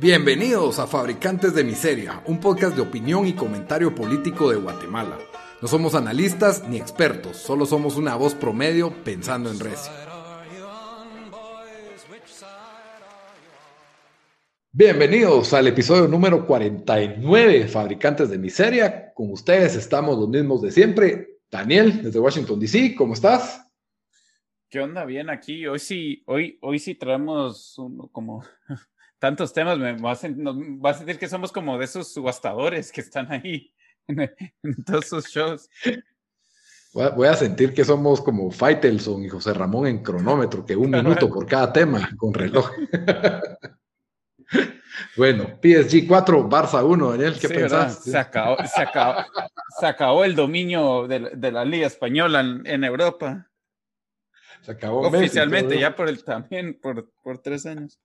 Bienvenidos a Fabricantes de Miseria, un podcast de opinión y comentario político de Guatemala. No somos analistas ni expertos, solo somos una voz promedio pensando en Recio. Bienvenidos al episodio número 49 de Fabricantes de Miseria. Con ustedes estamos los mismos de siempre. Daniel, desde Washington, D.C., ¿cómo estás? ¿Qué onda? Bien aquí. Hoy sí, hoy, hoy sí traemos como tantos temas, me va a, sentir, que somos como de esos subastadores que están ahí en, todos sus shows. Voy a, sentir que somos como Faitelson y José Ramón en cronómetro, que un minuto por cada tema con reloj. bueno, PSG 4, Barça 1, Daniel, ¿qué pensás? Se acabó, se, acabó, el dominio de, la Liga Española en, Europa. Se acabó oficialmente, ya por el también por, por tres años.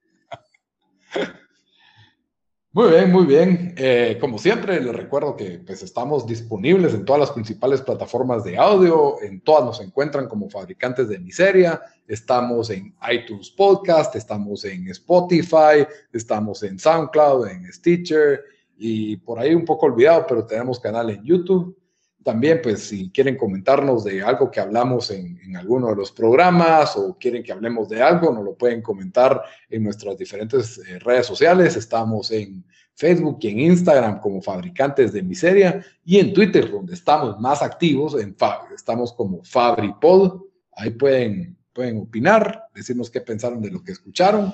Muy bien, muy bien. Eh, como siempre, les recuerdo que pues, estamos disponibles en todas las principales plataformas de audio. En todas nos encuentran como fabricantes de miseria. Estamos en iTunes Podcast, estamos en Spotify, estamos en SoundCloud, en Stitcher y por ahí un poco olvidado, pero tenemos canal en YouTube. También, pues, si quieren comentarnos de algo que hablamos en, alguno de los programas o quieren que hablemos de algo, nos lo pueden comentar en nuestras diferentes eh, redes sociales. Estamos en Facebook y en Instagram como Fabricantes de Miseria y en Twitter, donde estamos más activos, en estamos como FabriPod. Ahí pueden, pueden opinar, decirnos qué pensaron de lo que escucharon.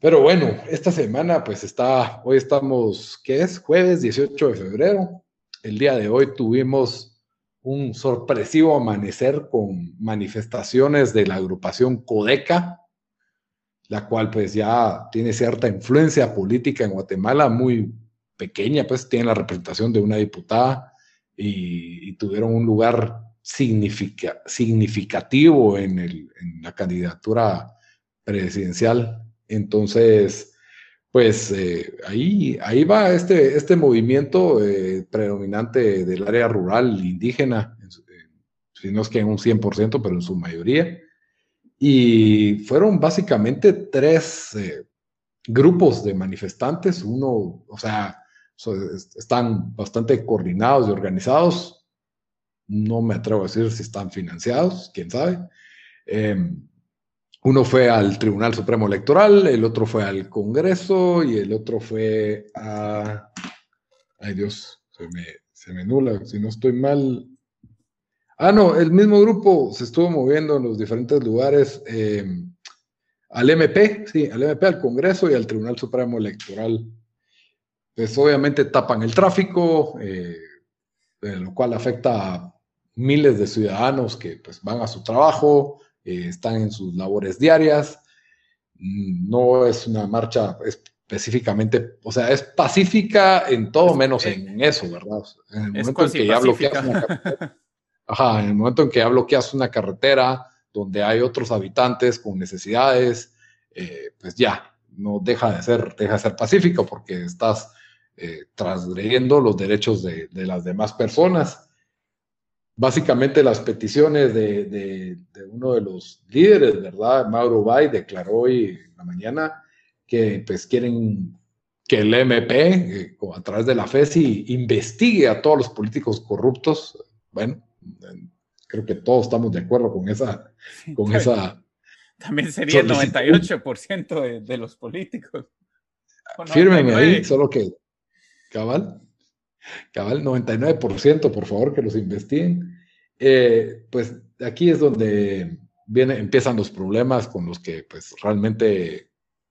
Pero bueno, esta semana pues está, hoy estamos, ¿qué es? Jueves 18 de febrero el día de hoy tuvimos un sorpresivo amanecer con manifestaciones de la agrupación Codeca, la cual pues ya tiene cierta influencia política en Guatemala, muy pequeña, pues tiene la representación de una diputada y, tuvieron un lugar significativo en, la candidatura presidencial. Entonces, pues eh, ahí, ahí va este, este movimiento eh, predominante del área rural indígena, si no es que en un 100%, pero en su mayoría. Y fueron básicamente tres eh, grupos de manifestantes, uno, o sea, están bastante coordinados y organizados, no me atrevo a decir si están financiados, quién sabe. Uno fue al Tribunal Supremo Electoral, el otro fue al Congreso y el otro fue a... Ay Dios, se me, se me nula, si no estoy mal. Ah, no, el mismo grupo se estuvo moviendo en los diferentes lugares eh, al MP, sí, al MP, al Congreso y al Tribunal Supremo Electoral. Pues obviamente tapan el tráfico, eh, lo cual afecta a miles de ciudadanos que pues, van a su trabajo, eh, están en sus labores diarias. No es una marcha específicamente, o sea, es pacífica en todo menos en eso, ¿verdad? En el momento en que ya bloqueas una carretera, ajá, en el momento en que ya bloqueas una carretera donde hay otros habitantes con necesidades, eh, pues ya, no deja de ser, deja de ser pacífico porque estás eh, transgrediendo los derechos de, de, las demás personas básicamente las peticiones de, uno de los líderes, ¿verdad? Mauro Bay declaró hoy en la mañana que pues quieren que el MP, eh, a través de la FESI, investigue a todos los políticos corruptos. Bueno, creo que todos estamos de acuerdo con esa... Con esa también sería el 98% de, de, los políticos. Fírmeme ahí, solo que, cabal, cabal, 99%, por favor, que los investiguen. Eh, pues aquí es donde viene, empiezan los problemas con los que pues realmente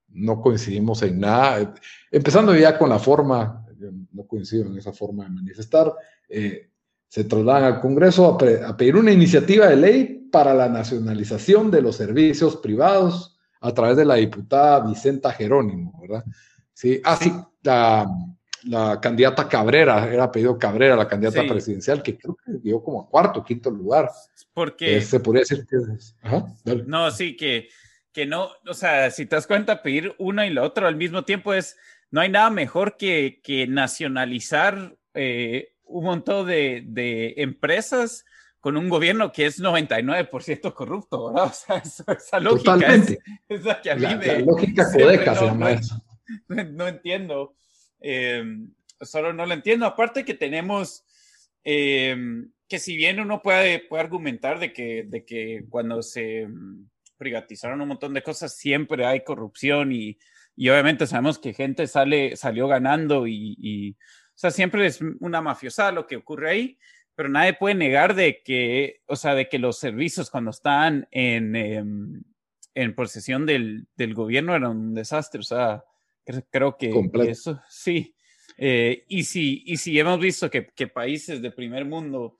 no coincidimos en nada. Empezando ya con la forma, no coincido en esa forma de manifestar, eh, se trasladan al Congreso a, pedir una iniciativa de ley para la nacionalización de los servicios privados a través de la diputada Vicenta Jerónimo, ¿verdad? Sí, ah, sí, la, la candidata Cabrera, era pedido Cabrera, la candidata presidencial, que creo que llegó como a cuarto, quinto lugar. Porque... se podría decir que... no, sí, que, que no, o sea, si te das cuenta, pedir uno y lo otro al mismo tiempo es, no hay nada mejor que, que nacionalizar eh, un montón de, de, empresas con un gobierno que es 99% corrupto, ¿verdad? O sea, esa, lógica Totalmente. es, la que a mí la, lógica codeca se llama eso no entiendo. Eh, solo no lo entiendo. Aparte que tenemos, eh, que si bien uno puede, puede argumentar de que, de que cuando se mm, privatizaron un montón de cosas siempre hay corrupción y, y obviamente sabemos que gente sale, salió ganando y, o sea, siempre es una mafiosa lo que ocurre ahí, pero nadie puede negar de que, o sea, de que los servicios cuando están en, em, en posesión del, del, gobierno eran un desastre, o sea, creo que, que eso, sí, eh, y, si, y si hemos visto que, que países de primer mundo,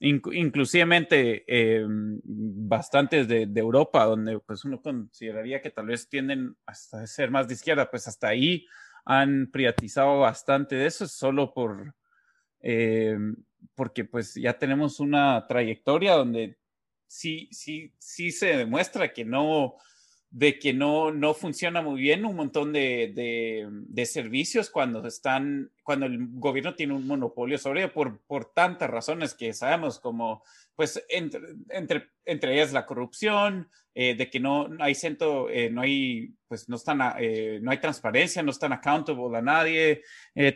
inc inclusivemente eh, bastantes de, de, Europa, donde pues uno consideraría que tal vez tienden hasta ser más de izquierda, pues hasta ahí han privatizado bastante de eso, solo por, eh, porque pues ya tenemos una trayectoria donde sí, sí, sí se demuestra que no, de que no, no funciona muy bien un montón de, de, servicios cuando están, cuando el gobierno tiene un monopolio sobre ello por, por tantas razones que sabemos, como pues entre, entre, entre ellas la corrupción, eh, de que no, hay centro, eh, no hay, pues no están, eh, no hay transparencia, no están accountable a nadie,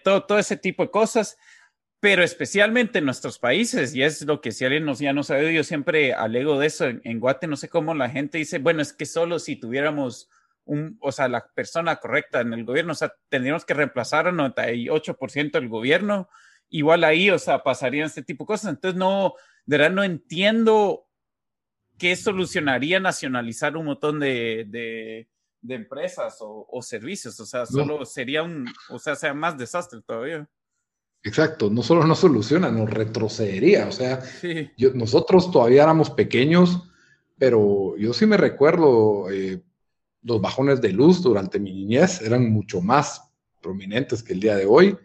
todo, todo ese tipo de cosas pero especialmente en nuestros países, y es lo que si alguien nos, ya no sabe, yo siempre alego de eso en, en, Guate, no sé cómo la gente dice, bueno, es que solo si tuviéramos un, o sea, la persona correcta en el gobierno, o sea, tendríamos que reemplazar al 98% del gobierno, igual ahí, o sea, pasarían este tipo de cosas. Entonces, no, de verdad no entiendo qué solucionaría nacionalizar un montón de, de, de empresas o, o, servicios, o sea, solo no. sería un, o sea, sea más desastre todavía. Exacto, no solo no soluciona, nos retrocedería. O sea, sí. yo, nosotros todavía éramos pequeños, pero yo sí me recuerdo eh, los bajones de luz durante mi niñez eran mucho más prominentes que el día de hoy.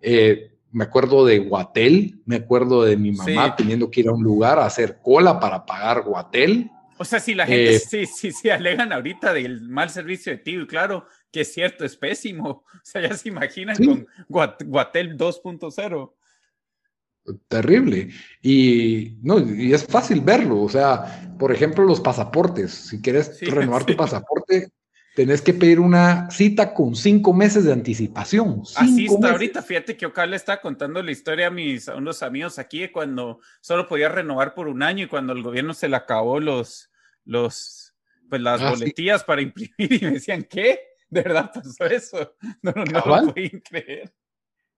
Eh, me acuerdo de Guatel, me acuerdo de mi mamá sí. teniendo que ir a un lugar a hacer cola para pagar Guatel. O sea, si la gente eh, sí, sí, sí alegan ahorita del mal servicio de tío, claro, que es cierto, es pésimo. O sea, ya se imaginan sí. con Guat Guatel 2.0. Terrible. Y, no, y es fácil verlo. O sea, por ejemplo, los pasaportes. Si quieres sí, renovar sí. tu pasaporte, tenés que pedir una cita con cinco meses de anticipación. Así está meses. ahorita. Fíjate que Ocal le está contando la historia a mis a unos amigos aquí de cuando solo podía renovar por un año y cuando el gobierno se le acabó los, los pues las ah, boletillas para imprimir y me decían, ¿qué? ¿De verdad pasó eso? No, no, no lo pueden creer.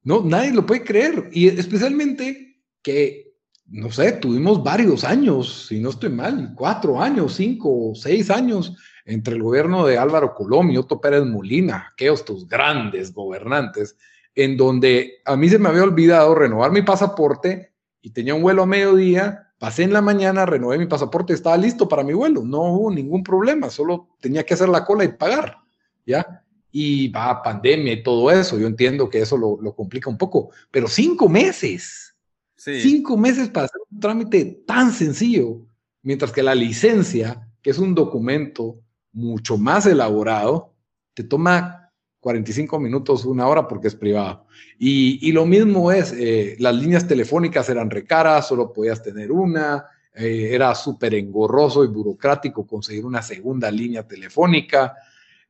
No, nadie lo puede creer. Y especialmente que, no sé, tuvimos varios años, si no estoy mal, cuatro años, cinco, seis años entre el gobierno de Álvaro Colom y Otto Pérez Molina, aquellos tus grandes gobernantes, en donde a mí se me había olvidado renovar mi pasaporte y tenía un vuelo a mediodía, pasé en la mañana, renové mi pasaporte, estaba listo para mi vuelo, no hubo ningún problema, solo tenía que hacer la cola y pagar. ¿Ya? Y va pandemia y todo eso, yo entiendo que eso lo, lo complica un poco, pero cinco meses, sí. cinco meses para hacer un trámite tan sencillo, mientras que la licencia, que es un documento mucho más elaborado, te toma 45 minutos, una hora porque es privado. Y, y lo mismo es, eh, las líneas telefónicas eran recaras, solo podías tener una, eh, era súper engorroso y burocrático conseguir una segunda línea telefónica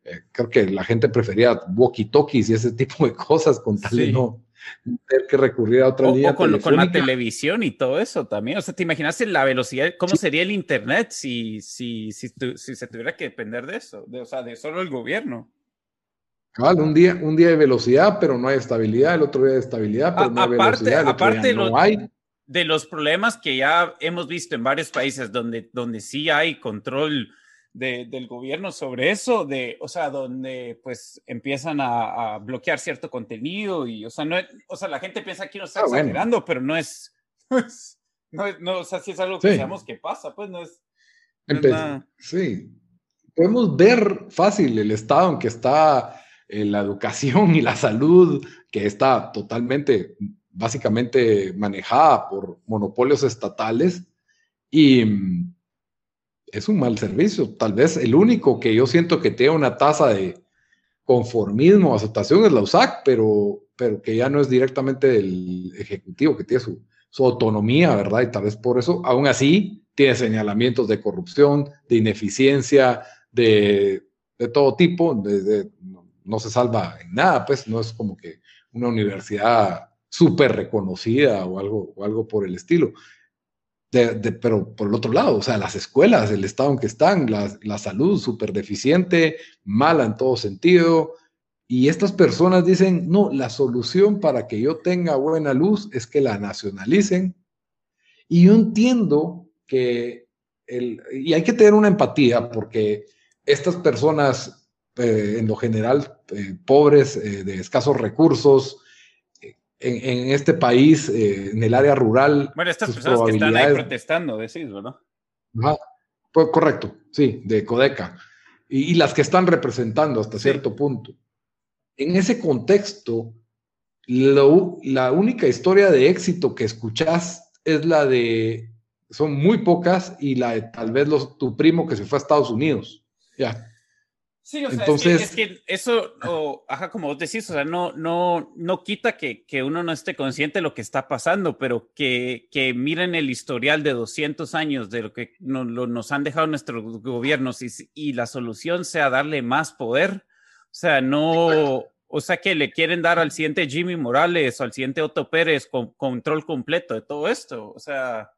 eh, creo que la gente prefería walkie-talkies y ese tipo de cosas con tal de no tener que recurrir a otra o, línea o con, con, la televisión y todo eso también. O sea, ¿te imaginas la velocidad? ¿Cómo sí. sería el Internet si, si, si, tu, si, se tuviera que depender de eso? De, o sea, de solo el gobierno. Vale, un día, un día de velocidad, pero no hay estabilidad, el otro día de estabilidad, pero a, no hay aparte, velocidad. aparte no lo, hay. de los problemas que ya hemos visto en varios países donde, donde sí hay control de, del gobierno sobre eso, de, o sea, donde pues empiezan a, a bloquear cierto contenido y, o sea, no, o sea, la gente piensa que no está ah, exagerando, bueno. pero no es, no es, no, o sea, si es algo que sí. sabemos que pasa, pues no es. No es. Sí, podemos ver fácil el estado en que está eh, la educación y la salud, que está totalmente, básicamente manejada por monopolios estatales y es un mal servicio. Tal vez el único que yo siento que tiene una tasa de conformismo, aceptación es la USAC, pero, pero que ya no es directamente del Ejecutivo, que tiene su, autonomía, ¿verdad? Y tal vez por eso, aún así, tiene señalamientos de corrupción, de ineficiencia, de, de todo tipo, no se salva en nada, pues no es como que una universidad súper reconocida o algo, o algo por el estilo. Pero por el otro lado, o sea, las escuelas, el estado en que están, la, salud súper deficiente, mala en todo sentido, y estas personas dicen, no, la solución para que yo tenga buena luz es que la nacionalicen. Y yo entiendo que, el, y hay que tener una empatía porque estas personas, eh, en lo general, eh, pobres, eh, de escasos recursos, en, este país, en el área rural. Bueno, estas personas que están ahí protestando, decís, ¿verdad? pues, correcto, sí, de Codeca. Y, las que están representando hasta cierto punto. En ese contexto, la única historia de éxito que escuchás es la de, son muy pocas, y la de tal vez los, tu primo que se fue a Estados Unidos. Ya. Sí, o sea, Entonces, es, que, eso, ajá, como vos decís, o sea, no, no, no quita que, que, uno no esté consciente de lo que está pasando, pero que, que miren el historial de 200 años de lo que no, lo, nos han dejado nuestros gobiernos y, y, la solución sea darle más poder. O sea, no, o sea, que le quieren dar al siguiente Jimmy Morales o al siguiente Otto Pérez con control completo de todo esto. O sea,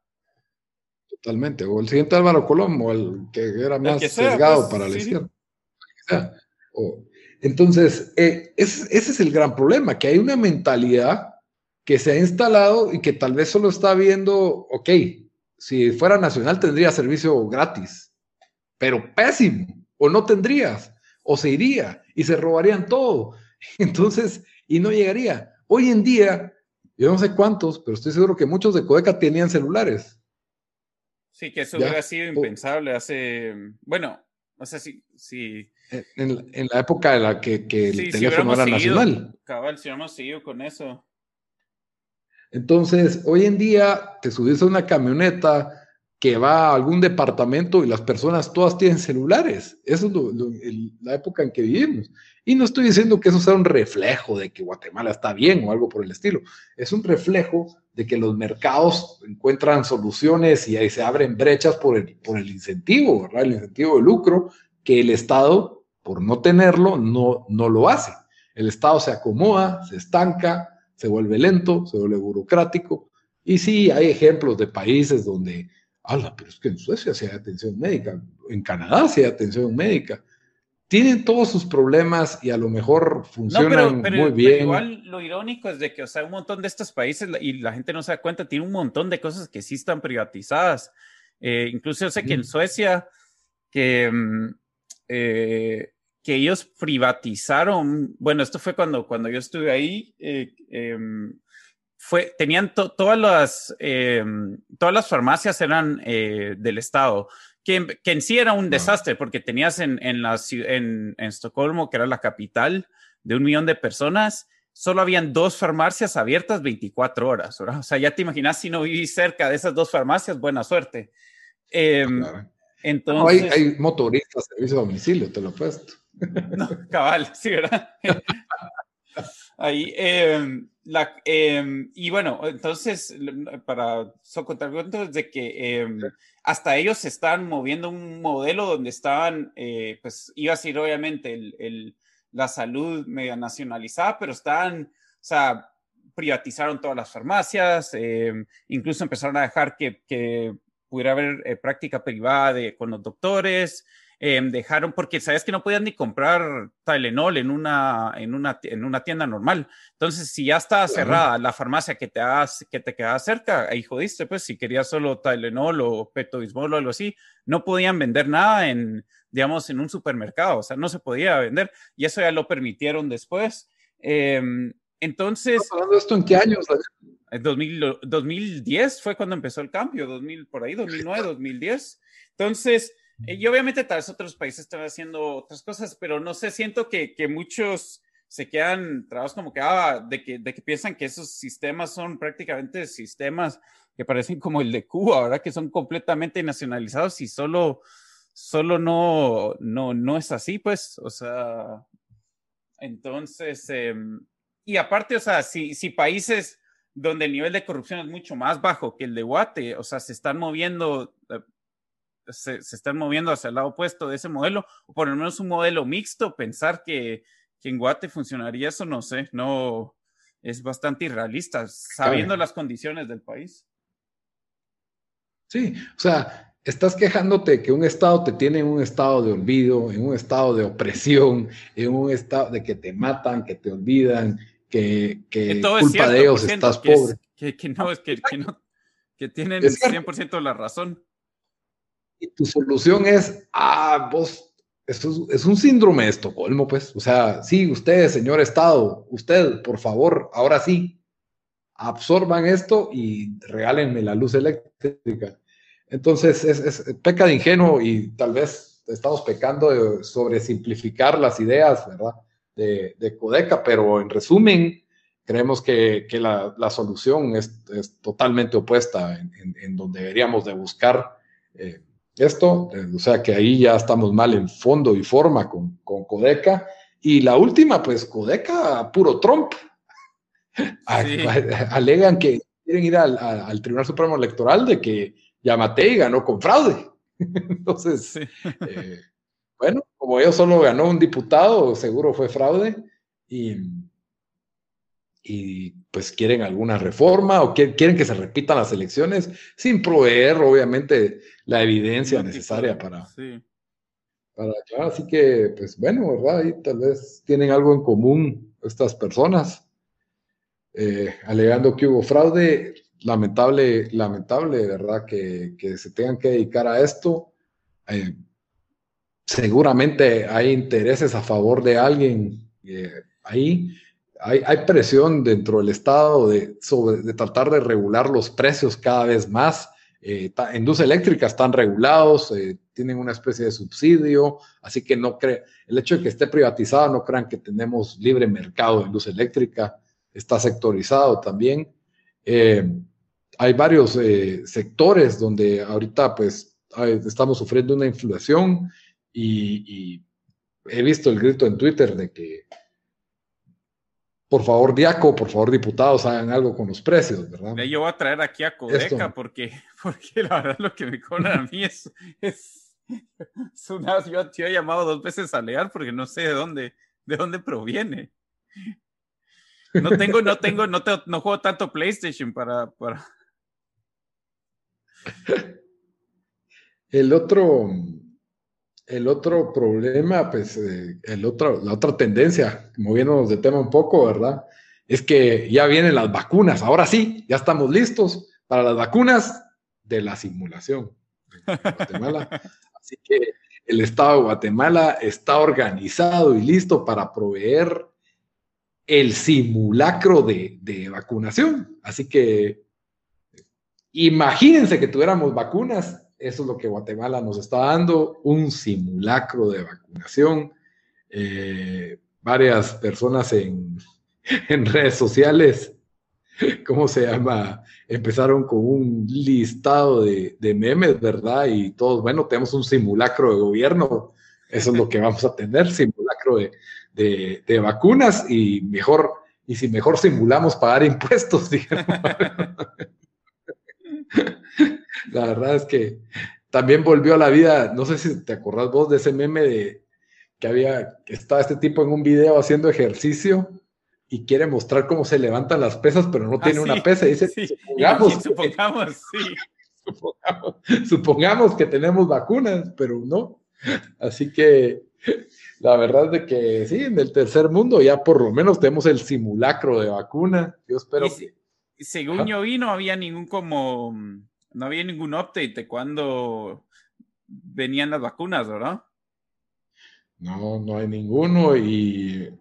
Totalmente. O el siguiente Álvaro Colombo, el que era más sesgado pues, para la izquierda. Entonces, eh, ese, es el gran problema, que hay una mentalidad que se ha instalado y que tal vez solo está viendo, ok, si fuera nacional tendría servicio gratis, pero pésimo, o no tendrías, o se iría y se robarían todo. Entonces, y no llegaría. Hoy en día, yo no sé cuántos, pero estoy seguro que muchos de Codeca tenían celulares. Sí, que eso hubiera sido impensable hace, bueno, o sea, sí, sí. En, en, la época en la que, que el teléfono era nacional. Cabal, si hubiéramos seguido con eso. Entonces, hoy en día te subes a una camioneta que va a algún departamento y las personas todas tienen celulares. Eso es la época en que vivimos. Y no estoy diciendo que eso sea un reflejo de que Guatemala está bien o algo por el estilo. Es un reflejo de que los mercados encuentran soluciones y ahí se abren brechas por el, por el incentivo, ¿verdad? El incentivo de lucro, que el Estado, por no tenerlo, no, no lo hace. El Estado se acomoda, se estanca, se vuelve lento, se vuelve burocrático. Y sí, hay ejemplos de países donde, ¡hala! Pero es que en Suecia se hay atención médica, en Canadá se hay atención médica tienen todos sus problemas y a lo mejor funcionan muy bien. igual lo irónico es de que, o sea, un montón de estos países y la gente no se da cuenta, tiene un montón de cosas que sí están privatizadas. Eh, incluso yo sé que en Suecia, que, mm, eh, que ellos privatizaron, bueno, esto fue cuando, cuando yo estuve ahí, eh, em, fue, tenían todas las, em, todas las farmacias eran del Estado que, en sí era un desastre porque tenías en, en, la, en, en Estocolmo, que era la capital de un millón de personas, solo habían dos farmacias abiertas 24 horas. O sea, ya te imaginas si no vivís cerca de esas dos farmacias, buena suerte. Em, entonces, hay, motoristas, servicio a domicilio, te lo he puesto. No, cabal, sí, ¿verdad? Ahí, em, la, em, y bueno, entonces, para contar cuentos de que em, hasta ellos se están moviendo un modelo donde estaban, eh, pues iba a ser obviamente el, la salud media nacionalizada, pero estaban, o sea, privatizaron todas las farmacias, incluso empezaron a dejar que, que pudiera haber eh, práctica privada de, con los doctores, Em, dejaron, porque sabes que no podían ni comprar Tylenol en una, en una, en una tienda normal. Entonces, si ya estaba cerrada la farmacia que te, que te quedaba cerca, ahí jodiste, pues si querías solo Tylenol o Pepto-Bismol o algo así, no podían vender nada en, digamos, en un supermercado, o sea, no se podía vender y eso ya lo permitieron después. Em, entonces... hablando esto en qué años? En 2010 fue cuando empezó el cambio, 2000, por ahí, 2009, 2010. Entonces, eh, y obviamente tal vez otros países están haciendo otras cosas, pero no sé, siento que, que muchos se quedan trabajos como que, ah, de que, de que piensan que esos sistemas son prácticamente sistemas que parecen como el de Cuba, ¿verdad? Que son completamente nacionalizados y solo, solo no, no, no es así, pues, o sea, entonces, em, y aparte, o sea, si, si países donde el nivel de corrupción es mucho más bajo que el de Guate, o sea, se están moviendo se, están moviendo hacia el lado opuesto de ese modelo, o por lo menos un modelo mixto, pensar que, que en Guate funcionaría eso, no sé, no es bastante irrealista, sabiendo las condiciones del país. Sí, o sea, estás quejándote que un Estado te tiene en un estado de olvido, en un estado de opresión, en un estado de que te matan, que te olvidan, que, que, culpa de ellos estás pobre. que, no, es que, no, que tienen 100% la razón. Y tu solución es, ah, vos, esto es, un síndrome de Estocolmo, pues. O sea, sí, ustedes, señor Estado, usted, por favor, ahora sí, absorban esto y regálenme la luz eléctrica. Entonces, es, peca de ingenuo y tal vez estamos pecando sobre simplificar las ideas, ¿verdad? De, Codeca, pero en resumen, creemos que, la, solución es, totalmente opuesta en, donde deberíamos de buscar eh, esto, eh, o sea que ahí ya estamos mal en fondo y forma con, con Codeca. Y la última, pues Codeca, puro Trump. Alegan que quieren ir al, al Tribunal Supremo Electoral de que Yamatei ganó con fraude. Entonces, eh, bueno, como ellos solo ganó un diputado, seguro fue fraude. Y, y pues quieren alguna reforma o quieren que se repitan las elecciones sin proveer, obviamente, la evidencia necesaria para, para Así que, pues bueno, ¿verdad? Ahí tal vez tienen algo en común estas personas, eh, alegando que hubo fraude lamentable, lamentable, ¿verdad? Que, se tengan que dedicar a esto. Eh, seguramente hay intereses a favor de alguien eh, ahí. Hay, presión dentro del Estado de, sobre, de tratar de regular los precios cada vez más. Eh, en luz eléctrica están regulados, tienen una especie de subsidio, así que no cree, el hecho de que esté privatizado, no crean que tenemos libre mercado en luz eléctrica, está sectorizado también. Hay varios eh, sectores donde ahorita pues estamos sufriendo una inflación y, he visto el grito en Twitter de que por favor, Diaco, por favor, diputados, hagan algo con los precios, ¿verdad? Yo voy a traer aquí a Codeca porque, porque la verdad lo que me cobran a mí es, es, una, yo, he llamado dos veces a leer porque no sé de dónde, de dónde proviene. No tengo, no tengo, no, no juego tanto PlayStation para, para, el otro, el otro problema, pues, eh, el otro, la otra tendencia, moviéndonos de tema un poco, ¿verdad? Es que ya vienen las vacunas. Ahora sí, ya estamos listos para las vacunas de la simulación Guatemala. Así que el Estado de Guatemala está organizado y listo para proveer el simulacro de, de vacunación. Así que Imagínense que tuviéramos vacunas, eso es lo que Guatemala nos está dando, un simulacro de vacunación. Eh, varias personas en, redes sociales, ¿cómo se llama? Empezaron con un listado de, memes, ¿verdad? Y todos, bueno, tenemos un simulacro de gobierno, eso es lo que vamos a tener, simulacro de, de vacunas y mejor, y si mejor simulamos pagar impuestos, digamos. La verdad es que también volvió a la vida, no sé si te acordás vos de ese meme de que había, que estaba este tipo en un video haciendo ejercicio y quiere mostrar cómo se levantan las pesas, pero no tiene ah, una pesa. Y dice, supongamos, supongamos, supongamos, que tenemos vacunas, pero no. Así que la verdad es de que sí, en el tercer mundo ya por lo menos tenemos el simulacro de vacuna. Yo espero que según yo vi, no había ningún como, no había ningún update de cuando venían las vacunas, ¿verdad? No, no hay ninguno y,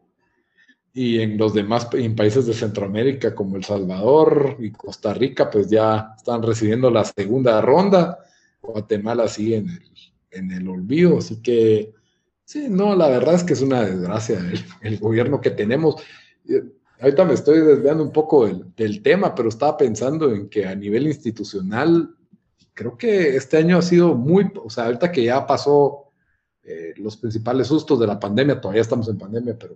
y en los demás en países de Centroamérica como El Salvador y Costa Rica, pues ya están recibiendo la segunda ronda. Guatemala sigue en el, en el olvido, así que sí, no, la verdad es que es una desgracia el gobierno que tenemos ahorita me estoy desviando un poco del, tema, pero estaba pensando en que a nivel institucional, creo que este año ha sido muy, o sea, ahorita que ya pasó eh, los principales sustos de la pandemia, todavía estamos en pandemia, pero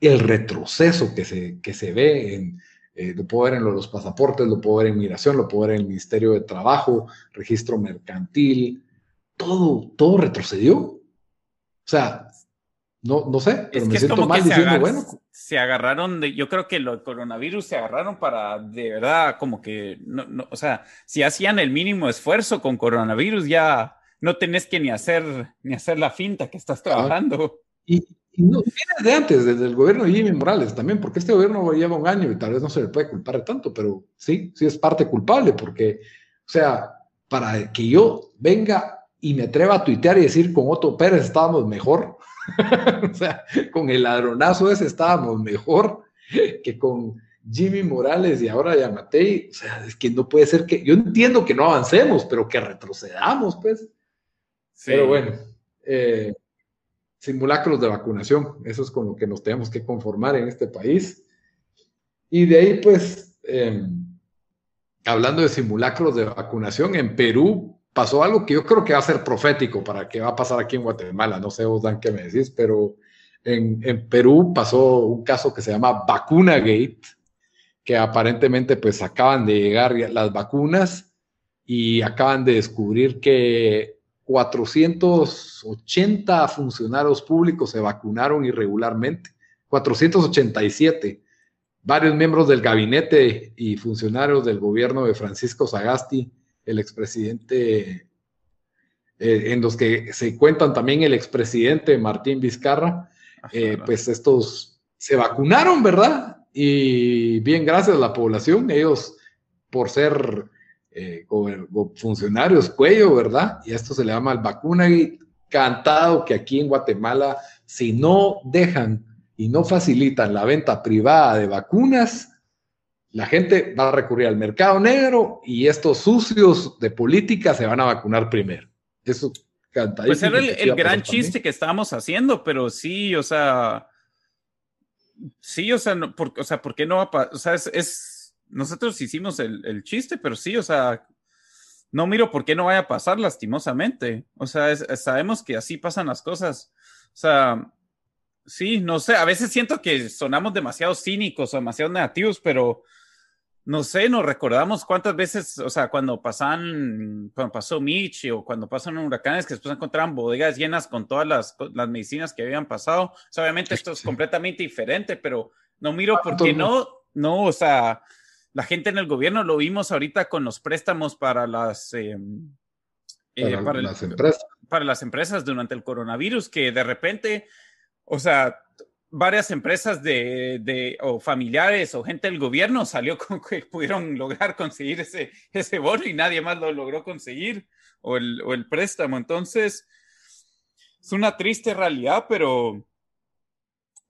el retroceso que se, que se ve en, eh, lo puedo ver en los pasaportes, lo puedo ver en migración, lo puedo ver en el Ministerio de Trabajo, registro mercantil, todo, todo retrocedió. O sea, no, no sé, pero me siento mal diciendo, bueno. Se agarraron de, yo creo que lo coronavirus se agarraron para de verdad, como que, no, no, o sea, si hacían el mínimo esfuerzo con coronavirus, ya no tenés que ni hacer, ni hacer la finta que estás trabajando. Y, no, viene de antes, desde el gobierno de Jimmy Morales también, porque este gobierno lleva un año y tal vez no se le puede culpar de tanto, pero sí, sí es parte culpable, porque, o sea, para que yo venga y me atreva a tuitear y decir con Otto Pérez estábamos mejor, o sea, con el ladronazo ese estábamos mejor que con Jimmy Morales y ahora Yamatei. O sea, es que no puede ser que. Yo entiendo que no avancemos, pero que retrocedamos, pues. Pero bueno, eh, simulacros de vacunación, eso es con lo que nos tenemos que conformar en este país. Y de ahí, pues, em, hablando de simulacros de vacunación, en Perú pasó algo que yo creo que va a ser profético para que va a pasar aquí en Guatemala. No sé vos, Dan, qué me decís, pero en, en Perú pasó un caso que se llama Vacuna Gate, que aparentemente pues acaban de llegar las vacunas y acaban de descubrir que 480 funcionarios públicos se vacunaron irregularmente, 487. Varios miembros del gabinete y funcionarios del gobierno de Francisco Sagasti el expresidente, eh, en los que se cuentan también el expresidente Martín Vizcarra, eh, pues estos se vacunaron, ¿verdad? Y bien, gracias a la población, ellos por ser eh, funcionarios cuello, ¿verdad? Y esto se le llama el vacuna y cantado que aquí en Guatemala, si no dejan y no facilitan la venta privada de vacunas, la gente va a recurrir al mercado negro y estos sucios de política se van a vacunar primero. Eso canta. Pues era el, gran chiste que estábamos haciendo, pero sí, o sea, sí, o sea, no, por, o sea, ¿por qué no va a O sea, es, nosotros hicimos el, chiste, pero sí, o sea, no miro por qué no vaya a pasar lastimosamente. O sea, sabemos que así pasan las cosas. O sea, sí, no sé, a veces siento que sonamos demasiado cínicos o demasiado negativos, pero no sé, nos recordamos cuántas veces, o sea, cuando pasan, cuando pasó Mitch o cuando pasan huracanes que después encontraban bodegas llenas con todas las, las medicinas que habían pasado. obviamente esto es completamente diferente, pero no miro por qué no, no, o sea, la gente en el gobierno lo vimos ahorita con los préstamos para las, em, eh, para, las empresas. Para las empresas durante el coronavirus, que de repente, o sea, varias empresas de, o familiares o gente del gobierno salió con que pudieron lograr conseguir ese, ese bono y nadie más lo logró conseguir o el, o el préstamo. Entonces, es una triste realidad, pero,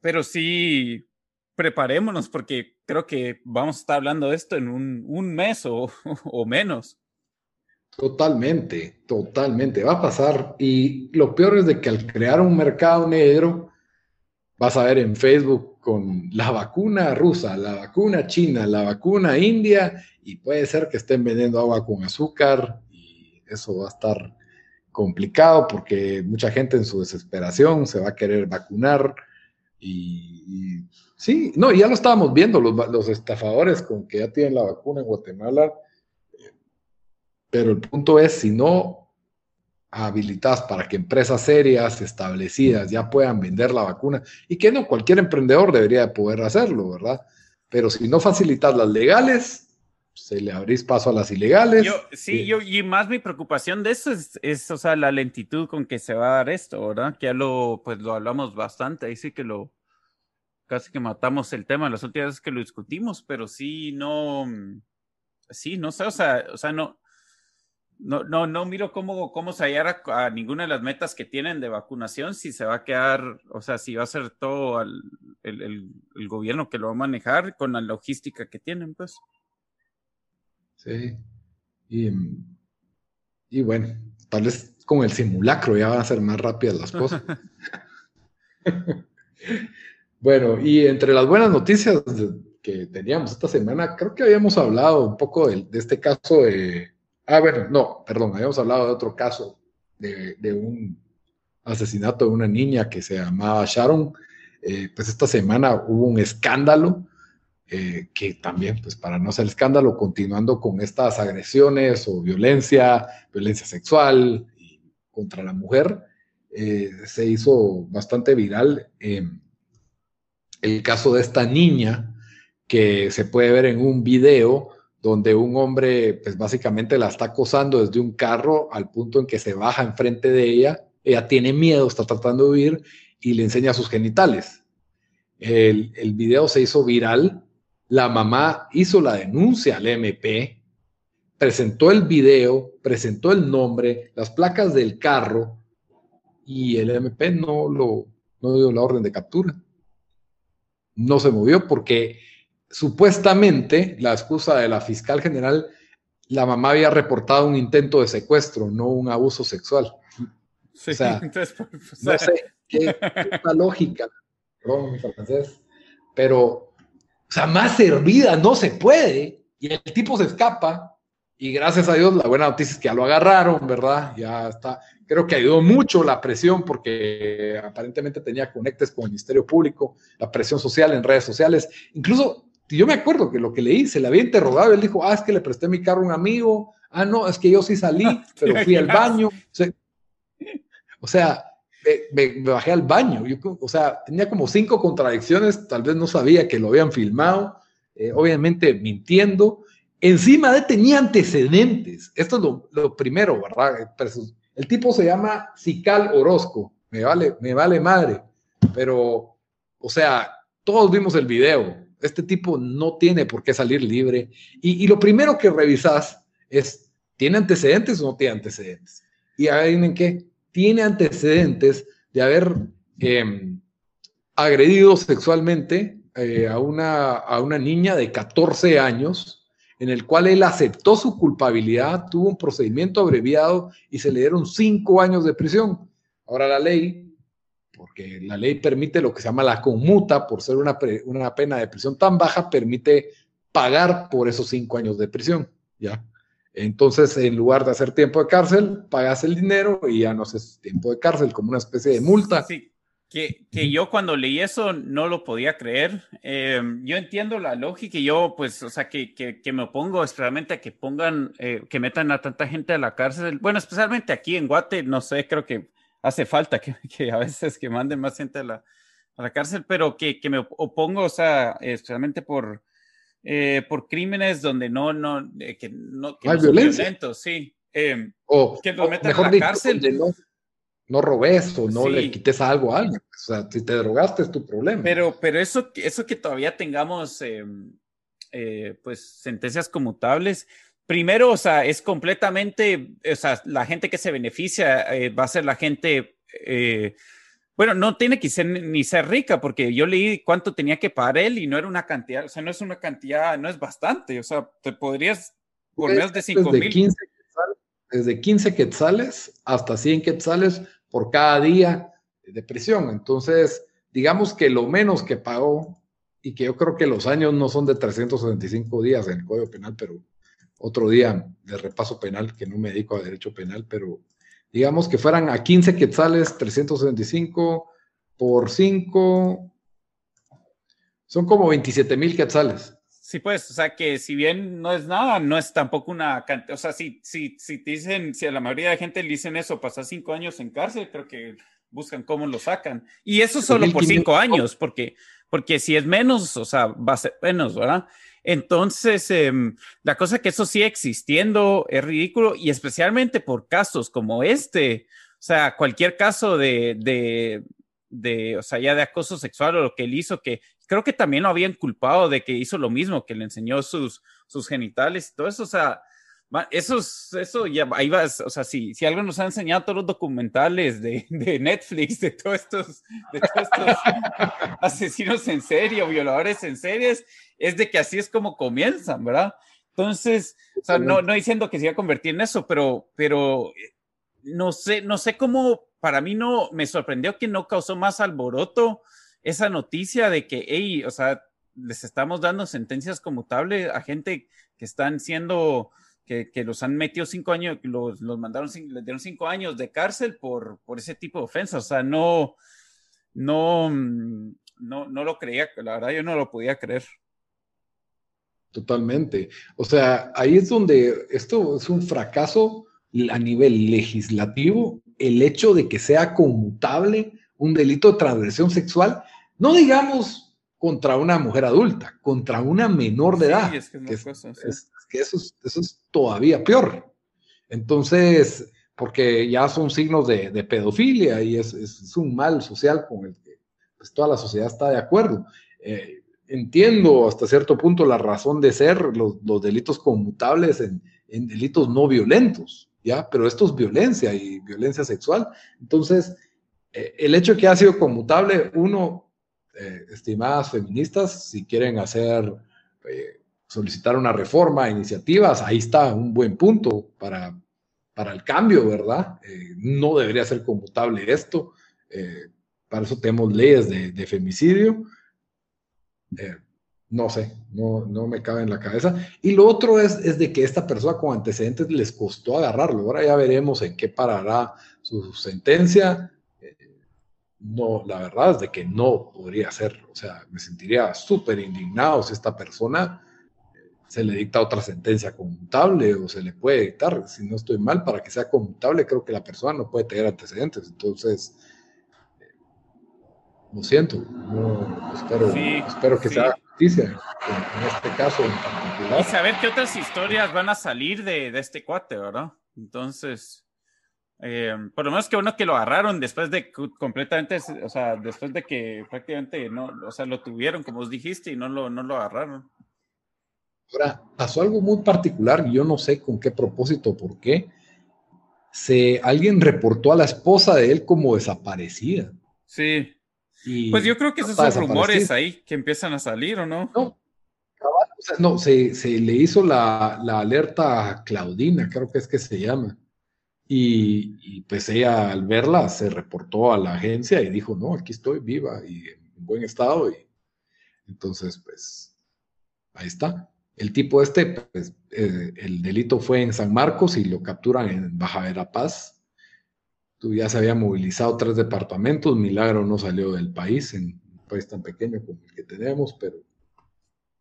pero sí preparémonos porque creo que vamos a estar hablando de esto en un, un mes o, o menos. Totalmente, totalmente. Va a pasar. Y lo peor es de que al crear un mercado negro, vas a ver en Facebook con la vacuna rusa, la vacuna china, la vacuna india, y puede ser que estén vendiendo agua con azúcar, y eso va a estar complicado porque mucha gente en su desesperación se va a querer vacunar. Y, sí, no, ya lo estábamos viendo, los, los estafadores con que ya tienen la vacuna en Guatemala, pero el punto es, si no habilitadas para que empresas serias, establecidas, ya puedan vender la vacuna y que no cualquier emprendedor debería de poder hacerlo, ¿verdad? Pero si no facilitas las legales, se le abrís paso a las ilegales. sí, yo, y más mi preocupación de eso es, es, o sea, la lentitud con que se va a dar esto, ¿verdad? Que ya lo, pues lo hablamos bastante, ahí sí que lo, casi que matamos el tema las últimas veces que lo discutimos, pero sí, no, sí, no sé, o sea, o sea, no, no, no, no miro cómo, cómo se hallara a ninguna de las metas que tienen de vacunación, si se va a quedar, o sea, si va a ser todo el, el, gobierno que lo va a manejar con la logística que tienen, pues. Sí. Y, y bueno, tal vez con el simulacro ya van a ser más rápidas las cosas. bueno, y entre las buenas noticias que teníamos esta semana, creo que habíamos hablado un poco de este caso de Ah, bueno, no, perdón, habíamos hablado de otro caso de, un asesinato de una niña que se llamaba Sharon. Eh, pues esta semana hubo un escándalo eh, que también, pues para no hacer escándalo, continuando con estas agresiones o violencia, violencia sexual contra la mujer, eh, se hizo bastante viral el caso de esta niña que se puede ver en un video donde un hombre, pues básicamente la está acosando desde un carro al punto en que se baja enfrente de ella, ella tiene miedo, está tratando de huir y le enseña sus genitales. El, video se hizo viral, la mamá hizo la denuncia al MP, presentó el video, presentó el nombre, las placas del carro y el MP no, lo, no dio la orden de captura. No se movió porque supuestamente la excusa de la fiscal general, la mamá había reportado un intento de secuestro, no un abuso sexual. Sí, o sea, entonces, pues, no sé qué, lógica, perdón, francés, pero, o sea, más servida no se puede y el tipo se escapa y gracias a Dios la buena noticia es que ya lo agarraron, ¿verdad? Ya está, creo que ayudó mucho la presión porque aparentemente tenía conectes con el Ministerio Público, la presión social en redes sociales, incluso yo me acuerdo que lo que leí, se le había interrogado, él dijo, ah, es que le presté mi carro a un amigo, ah, no, es que yo sí salí, pero fui al baño. O sea, me, bajé al baño. o sea, tenía como cinco contradicciones, tal vez no sabía que lo habían filmado, eh, obviamente mintiendo. Encima de tenía antecedentes. Esto es lo, lo primero, ¿verdad? El tipo se llama Sical Orozco. Me vale, me vale madre. Pero, o sea, todos vimos el video este tipo no tiene por qué salir libre. Y, lo primero que revisas es, ¿tiene antecedentes o no tiene antecedentes? Y en qué, tiene antecedentes de haber em, agredido sexualmente eh, a, una, a una niña de 14 años, en el cual él aceptó su culpabilidad, tuvo un procedimiento abreviado y se le dieron cinco años de prisión. Ahora la ley porque la ley permite lo que se llama la conmuta, por ser una, una pena de prisión tan baja, permite pagar por esos cinco años de prisión, ¿ya? Entonces, en lugar de hacer tiempo de cárcel, pagas el dinero y ya no haces tiempo de cárcel, como una especie de multa. Sí, que, que yo cuando leí eso no lo podía creer. Em, yo entiendo la lógica y yo, pues, o sea, que, que, que me opongo extremadamente a que pongan, eh, que metan a tanta gente a la cárcel. Bueno, especialmente aquí en Guate, no sé, creo que hace falta que, que, a veces que manden más gente a la, a la cárcel, pero que, que, me opongo, o sea, especialmente por, eh, por crímenes donde no, no, eh, que no, que Hay violencia. sí. Eh, o, que lo metan a la cárcel. No, no, robes o no le quites algo a alguien. O sea, si te drogaste es tu problema. Pero, pero eso, eso que todavía tengamos, em, eh, pues, sentencias conmutables, primero, o sea, es completamente, o sea, la gente que se beneficia eh, va a ser la gente, eh, bueno, no tiene que ser ni ser rica, porque yo leí cuánto tenía que pagar él y no era una cantidad, o sea, no es una cantidad, no es bastante, o sea, te podrías por menos de 5 mil. desde 15 quetzales hasta 100 quetzales por cada día de prisión. Entonces, digamos que lo menos que pagó, y que yo creo que los años no son de 365 días en el Código Penal, pero otro día de repaso penal, que no me dedico a derecho penal, pero digamos que fueran a 15 quetzales, 375 por 5, son como 27 mil quetzales. Sí, pues, o sea que si bien no es nada, no es tampoco una cantidad, o sea, si, si, si te dicen, si a la mayoría de gente le dicen eso, pasar cinco años en cárcel, creo que buscan cómo lo sacan. Y eso solo por cinco años, porque, porque si es menos, o sea, va a ser menos, ¿verdad? Entonces, em, la cosa que eso sigue existiendo es ridículo y especialmente por casos como este, o sea, cualquier caso de, de, de, o sea, ya de acoso sexual o lo que él hizo, que creo que también lo habían culpado de que hizo lo mismo, que le enseñó sus, sus genitales y todo eso, o sea, eso, eso ya, ahí vas, o sea, si, si algo nos ha enseñado todos los documentales de, de Netflix, de todos estos, de todos estos asesinos en serie o violadores en series, es de que así es como comienzan, ¿verdad? Entonces, o sea, no, no diciendo que se iba a convertir en eso, pero, pero eh, no sé, no sé cómo, para mí no, me sorprendió que no causó más alboroto esa noticia de que, hey, o sea, les estamos dando sentencias conmutables a gente que están siendo que, los han metido cinco años, los, los mandaron, les dieron cinco años de cárcel por, por ese tipo de ofensas. O sea, no, no, mm, no, no lo creía, la verdad yo no lo podía creer. Totalmente. O sea, ahí es donde esto es un fracaso a nivel legislativo el hecho de que sea conmutable un delito de transgresión sexual, no digamos contra una mujer adulta, contra una menor de edad. es que, eso, es, todavía peor. Entonces, porque ya son signos de, pedofilia y es, un mal social con el que pues, toda la sociedad está de acuerdo. Eh, entiendo hasta cierto punto la razón de ser los, delitos conmutables en, delitos no violentos, ¿ya? Pero esto es violencia y violencia sexual. Entonces, eh, el hecho de que ha sido conmutable, uno, eh, estimadas feministas, si quieren hacer, eh, solicitar una reforma, iniciativas, ahí está un buen punto para, para el cambio, ¿verdad? no debería ser conmutable esto. para eso tenemos leyes de, de femicidio eh, no sé, no, no me cabe en la cabeza. Y lo otro es, es de que esta persona con antecedentes les costó agarrarlo. Ahora ya veremos en qué parará su sentencia. Eh, no, la verdad es de que no podría ser. O sea, me sentiría súper indignado si esta persona eh, se le dicta otra sentencia conmutable o se le puede dictar, si no estoy mal, para que sea conmutable, creo que la persona no puede tener antecedentes. Entonces, lo siento, no, espero, espero que sea justicia en, este caso en particular. Y saber qué otras historias van a salir de, de este cuate, ¿verdad? Entonces, eh, por lo menos que uno que lo agarraron después de completamente, o sea, después de que prácticamente no, o sea, lo tuvieron, como os dijiste, y no lo, no lo agarraron. Ahora, pasó algo muy particular, yo no sé con qué propósito, por qué. Se, alguien reportó a la esposa de él como desaparecida. Sí pues yo creo que esos son rumores ahí que empiezan a salir, ¿o no? No, no se, le hizo la, alerta a Claudina, creo que es que se llama. Y, pues ella al verla se reportó a la agencia y dijo, no, aquí estoy viva y en buen estado. Y entonces, pues, ahí está. El tipo este, pues, eh, el delito fue en San Marcos y lo capturan en Baja Verapaz ya se había movilizado tres departamentos, Milagro no salió del país, en un país tan pequeño como el que tenemos, pero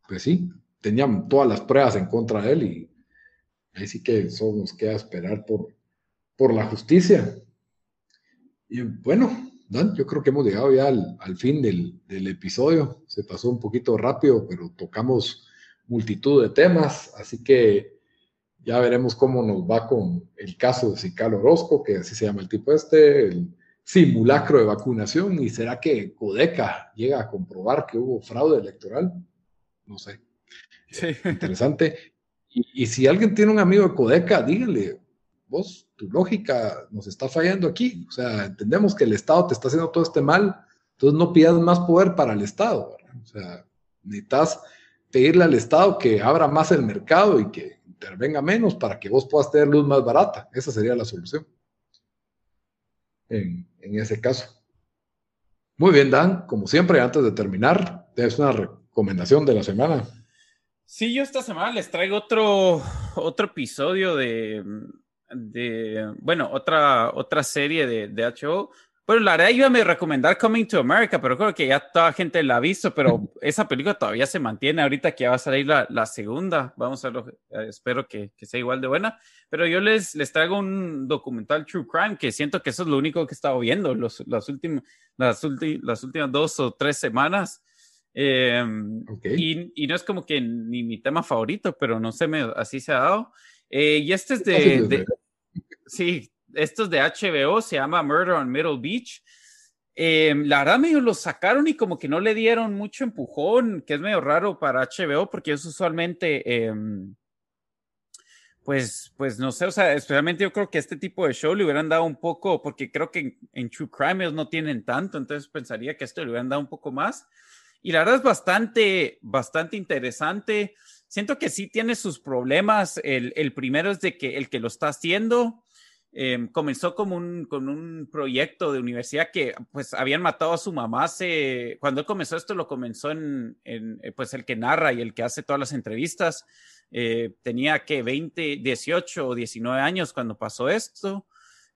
pues sí, tenían todas las pruebas en contra de él y ahí sí que solo nos queda esperar por, por la justicia. Y bueno, Dan, yo creo que hemos llegado ya al, al fin del, del, episodio. Se pasó un poquito rápido, pero tocamos multitud de temas, así que ya veremos cómo nos va con el caso de Cical Orozco, que así se llama el tipo este, el simulacro de vacunación. ¿Y será que Codeca llega a comprobar que hubo fraude electoral? No sé. Sí. Interesante. Y, si alguien tiene un amigo de Codeca, dígale, vos, tu lógica nos está fallando aquí. O sea, entendemos que el Estado te está haciendo todo este mal, entonces no pidas más poder para el Estado. O sea, necesitas pedirle al Estado que abra más el mercado y que intervenga menos para que vos puedas tener luz más barata. Esa sería la solución en, ese caso. Muy bien, Dan, como siempre, antes de terminar, es una recomendación de la semana. Sí, yo esta semana les traigo otro, otro episodio de, de bueno, otra, otra serie de, de HBO. Bueno, la verdad iba a recomendar Coming to America, pero creo que ya toda gente la ha visto, pero esa película todavía se mantiene ahorita que ya va a salir la, la segunda. Vamos a verlo, eh, espero que, que, sea igual de buena. Pero yo les, les traigo un documental True Crime que siento que eso es lo único que he estado viendo los, las, últimas, las, las últimas dos o tres semanas. Em, y, y, no es como que ni mi tema favorito, pero no sé, me, así se ha dado. Eh, y este es de, de sí, estos de HBO, se llama Murder on Middle Beach. Eh, la verdad, medio lo sacaron y como que no le dieron mucho empujón, que es medio raro para HBO, porque es usualmente, em, pues, pues no sé, o sea, especialmente yo creo que este tipo de show le hubieran dado un poco, porque creo que en, True Crime no tienen tanto, entonces pensaría que esto le hubieran dado un poco más. Y la verdad es bastante, bastante interesante. Siento que sí tiene sus problemas. El, el primero es de que el que lo está haciendo, Em, comenzó como un, con un proyecto de universidad que pues habían matado a su mamá hace, cuando él comenzó esto lo comenzó en, eh, pues el que narra y el que hace todas las entrevistas, eh, tenía que 20, 18 o 19 años cuando pasó esto.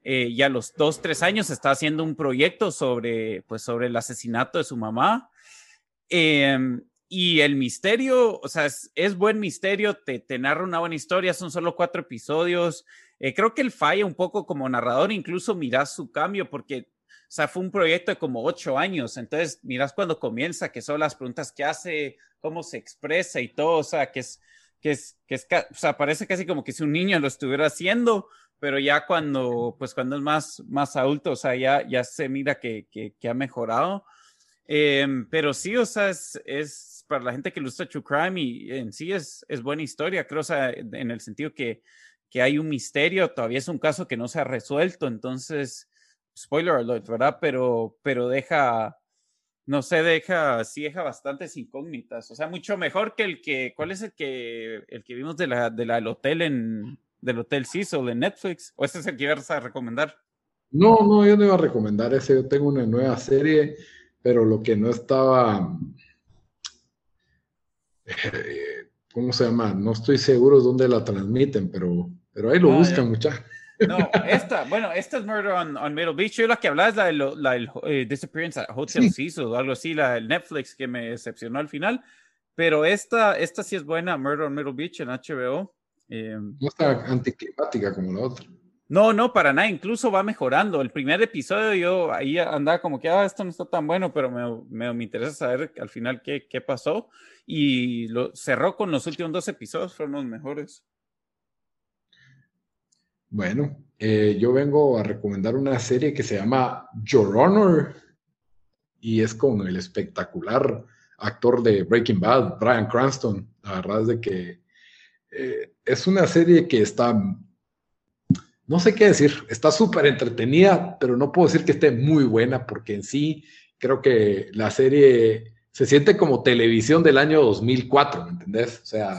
Eh, y a los dos, tres años está haciendo un proyecto sobre, pues, sobre el asesinato de su mamá. Em, y el misterio, o sea, es, buen misterio, te, te, narra una buena historia, son solo cuatro episodios. Eh, creo que él falla un poco como narrador, incluso miras su cambio, porque, o sea, fue un proyecto de como ocho años, entonces miras cuando comienza, que son las preguntas que hace, cómo se expresa y todo, o sea, que es, que es, que es, o sea, parece casi como que si un niño lo estuviera haciendo, pero ya cuando, pues cuando es más, más adulto, o sea, ya, ya se mira que, que, que ha mejorado. Em, pero sí, o sea, es, es, para la gente que le gusta True Crime y en sí es, es buena historia, creo, o sea, en el sentido que, que hay un misterio, todavía es un caso que no se ha resuelto, entonces, spoiler alert, ¿verdad? Pero, pero deja, no sé, deja, sí deja bastantes incógnitas, o sea, mucho mejor que el que, ¿cuál es el que, el que vimos de la, de la del hotel en, del Hotel Cecil en Netflix? ¿O este es el que ibas a recomendar? No, no, yo no iba a recomendar ese, yo tengo una nueva serie pero lo que no estaba, eh, ¿cómo se llama? No estoy seguro dónde la transmiten, pero, pero ahí lo buscan, muchachos. No, esta, bueno, esta es Murder on, on, Middle Beach. Yo la que hablaba es la del la, eh, Disappearance at Hotel Cecil o algo así, la del Netflix que me decepcionó al final. Pero esta, esta sí es buena, Murder on Middle Beach en HBO. Eh, no está anticlimática como la otra. No, no, para nada, incluso va mejorando. El primer episodio yo ahí andaba como que, ah, esto no está tan bueno, pero me, me, interesa saber al final qué, qué, pasó. Y lo cerró con los últimos dos episodios, fueron los mejores. Bueno, eh, yo vengo a recomendar una serie que se llama Your Honor y es con el espectacular actor de Breaking Bad, Brian Cranston. La verdad de que eh, es una serie que está no sé qué decir, está súper entretenida, pero no puedo decir que esté muy buena porque en sí creo que la serie se siente como televisión del año 2004, ¿me entendés? O sea,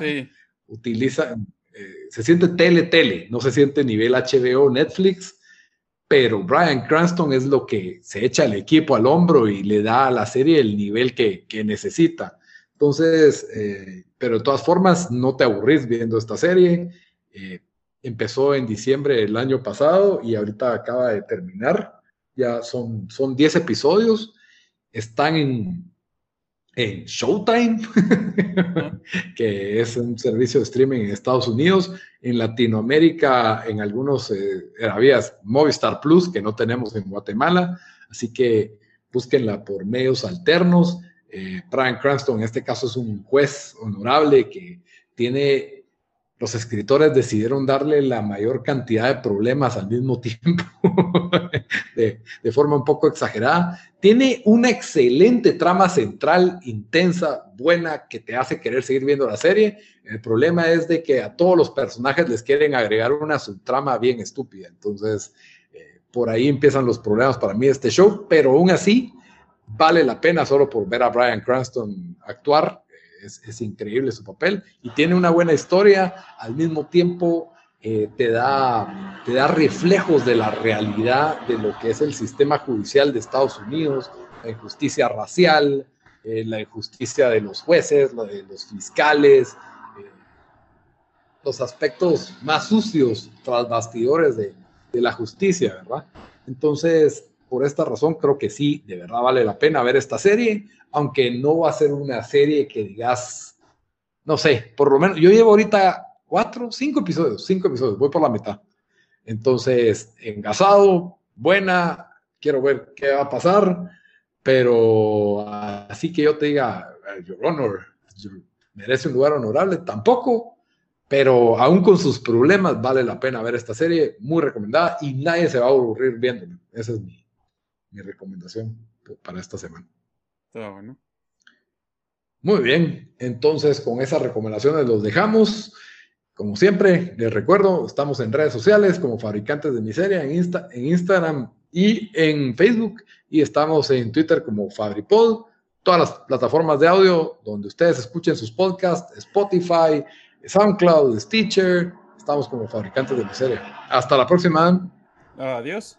utiliza, eh, se siente tele, tele, no se siente nivel HBO, Netflix, pero Brian Cranston es lo que se echa el equipo al hombro y le da a la serie el nivel que, necesita. Entonces, eh, pero de todas formas, no te aburrís viendo esta serie. Eh, empezó en diciembre del año pasado y ahorita acaba de terminar. Ya son, son 10 episodios. Están en, en Showtime, que es un servicio de streaming en Estados Unidos. En Latinoamérica, en algunos, eh, había Movistar Plus, que no tenemos en Guatemala. Así que búsquenla por medios alternos. Eh, Brian Cranston, en este caso, es un juez honorable que tiene los escritores decidieron darle la mayor cantidad de problemas al mismo tiempo, de, forma un poco exagerada. Tiene una excelente trama central, intensa, buena, que te hace querer seguir viendo la serie. El problema es de que a todos los personajes les quieren agregar una subtrama bien estúpida. Entonces, eh, por ahí empiezan los problemas para mí de este show, pero aún así vale la pena solo por ver a Brian Cranston actuar es, increíble su papel y tiene una buena historia, al mismo tiempo eh, te, da, te da reflejos de la realidad de lo que es el sistema judicial de Estados Unidos, la injusticia racial, eh, la injusticia de los jueces, la de los fiscales, eh, los aspectos más sucios tras bastidores de, de la justicia, ¿verdad? Entonces, por esta razón creo que sí, de verdad vale la pena ver esta serie, aunque no va a ser una serie que digas, no sé, por lo menos yo llevo ahorita cuatro, cinco episodios, cinco episodios, voy por la mitad. Entonces, engasado, buena, quiero ver qué va a pasar, pero así que yo te diga, Your Honor, merece un lugar honorable, tampoco, pero aún con sus problemas vale la pena ver esta serie, muy recomendada y nadie se va a aburrir viéndola. Esa es mi, mi recomendación para esta semana. bueno. Muy bien, entonces con esas recomendaciones los dejamos. Como siempre, les recuerdo, estamos en redes sociales como Fabricantes de Miseria, en, Insta, en Instagram y en Facebook, y estamos en Twitter como FabriPod, todas las plataformas de audio donde ustedes escuchen sus podcasts, Spotify, SoundCloud, Stitcher, estamos como Fabricantes de Miseria. Hasta la próxima. Adiós.